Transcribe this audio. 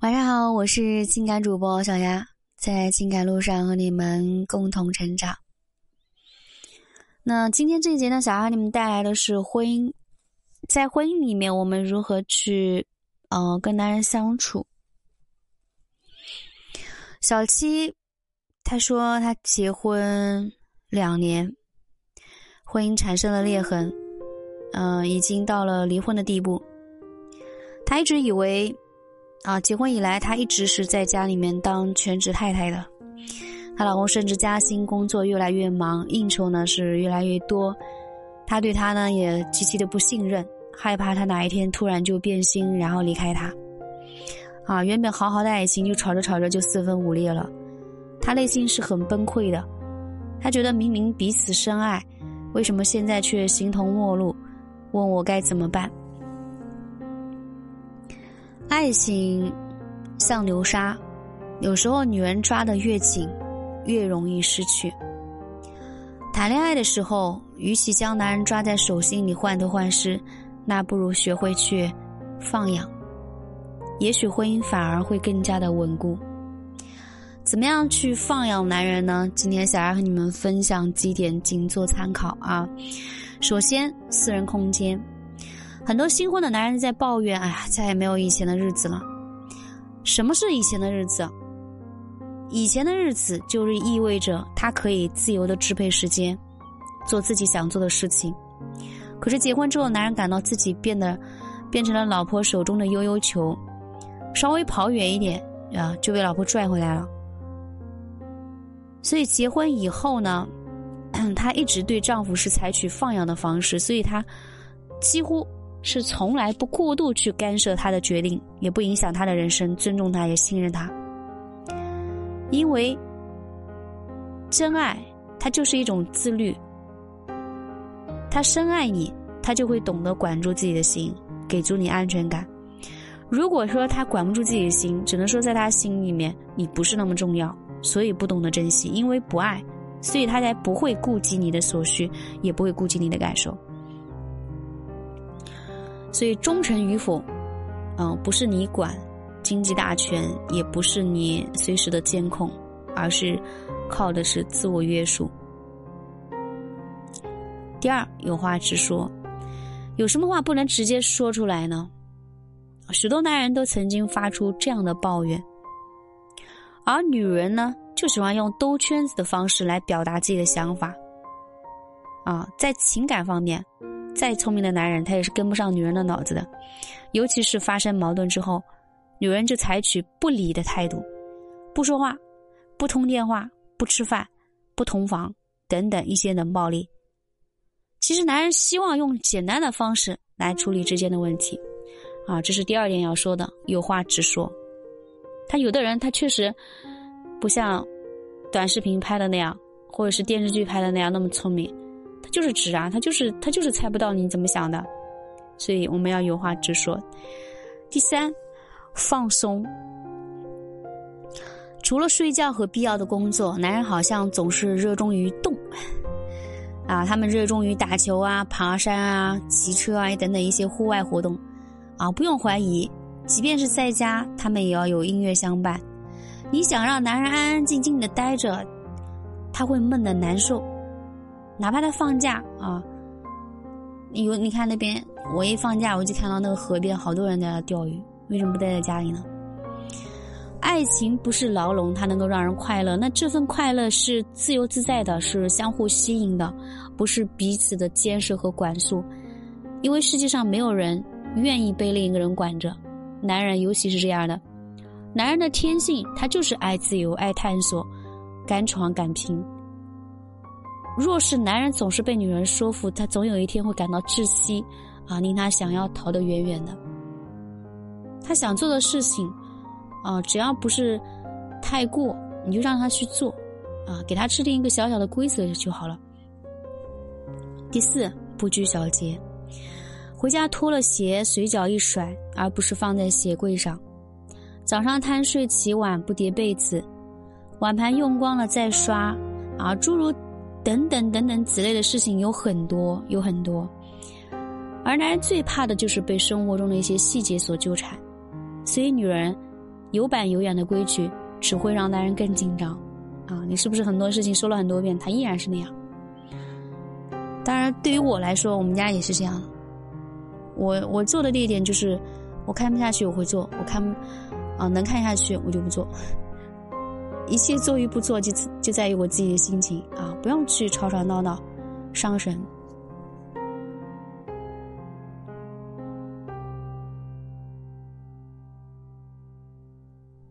晚上好，我是情感主播小丫，在情感路上和你们共同成长。那今天这一节呢，想要你们带来的是婚姻，在婚姻里面我们如何去，呃，跟男人相处。小七，他说他结婚两年，婚姻产生了裂痕，嗯，已经到了离婚的地步。她一直以为，啊，结婚以来她一直是在家里面当全职太太的。她老公升职加薪，工作越来越忙，应酬呢是越来越多。她对他呢也极其的不信任，害怕他哪一天突然就变心，然后离开他。啊，原本好好的爱情就吵着吵着就四分五裂了。她内心是很崩溃的，她觉得明明彼此深爱，为什么现在却形同陌路？问我该怎么办？爱情像流沙，有时候女人抓得越紧，越容易失去。谈恋爱的时候，与其将男人抓在手心里患得患失，那不如学会去放养，也许婚姻反而会更加的稳固。怎么样去放养男人呢？今天小艾和你们分享几点，仅做参考啊。首先，私人空间。很多新婚的男人在抱怨：“哎呀，再也没有以前的日子了。”什么是以前的日子？以前的日子就是意味着他可以自由的支配时间，做自己想做的事情。可是结婚之后，男人感到自己变得变成了老婆手中的悠悠球，稍微跑远一点啊，就被老婆拽回来了。所以结婚以后呢，她一直对丈夫是采取放养的方式，所以她几乎。是从来不过度去干涉他的决定，也不影响他的人生，尊重他，也信任他。因为真爱，它就是一种自律。他深爱你，他就会懂得管住自己的心，给足你安全感。如果说他管不住自己的心，只能说在他心里面你不是那么重要，所以不懂得珍惜。因为不爱，所以他才不会顾及你的所需，也不会顾及你的感受。所以忠诚与否，嗯，不是你管经济大权，也不是你随时的监控，而是靠的是自我约束。第二，有话直说，有什么话不能直接说出来呢？许多男人都曾经发出这样的抱怨，而女人呢，就喜欢用兜圈子的方式来表达自己的想法。啊，在情感方面。再聪明的男人，他也是跟不上女人的脑子的。尤其是发生矛盾之后，女人就采取不理的态度，不说话，不通电话，不吃饭，不同房等等一些冷暴力。其实男人希望用简单的方式来处理之间的问题，啊，这是第二点要说的，有话直说。他有的人他确实不像短视频拍的那样，或者是电视剧拍的那样那么聪明。就是直啊，他就是他就是猜不到你怎么想的，所以我们要有话直说。第三，放松。除了睡觉和必要的工作，男人好像总是热衷于动，啊，他们热衷于打球啊、爬山啊、骑车啊等等一些户外活动，啊，不用怀疑，即便是在家，他们也要有音乐相伴。你想让男人安安静静的待着，他会闷得难受。哪怕他放假啊，有你看那边，我一放假我就看到那个河边好多人在那钓鱼，为什么不待在家里呢？爱情不是牢笼，它能够让人快乐，那这份快乐是自由自在的，是相互吸引的，不是彼此的监视和管束。因为世界上没有人愿意被另一个人管着，男人尤其是这样的，男人的天性他就是爱自由、爱探索、敢闯敢拼。若是男人总是被女人说服，他总有一天会感到窒息，啊，令他想要逃得远远的。他想做的事情，啊，只要不是太过，你就让他去做，啊，给他制定一个小小的规则就好了。第四，不拘小节，回家脱了鞋随脚一甩，而不是放在鞋柜上。早上贪睡起晚不叠被子，碗盘用光了再刷，啊，诸如。等等等等，此类的事情有很多，有很多。而男人最怕的就是被生活中的一些细节所纠缠，所以女人有板有眼的规矩只会让男人更紧张，啊，你是不是很多事情说了很多遍，他依然是那样？当然，对于我来说，我们家也是这样。我我做的第一点就是，我看不下去我会做，我看啊能看下去我就不做。一切做与不做，就就在于我自己的心情啊，不用去吵吵闹闹，伤神。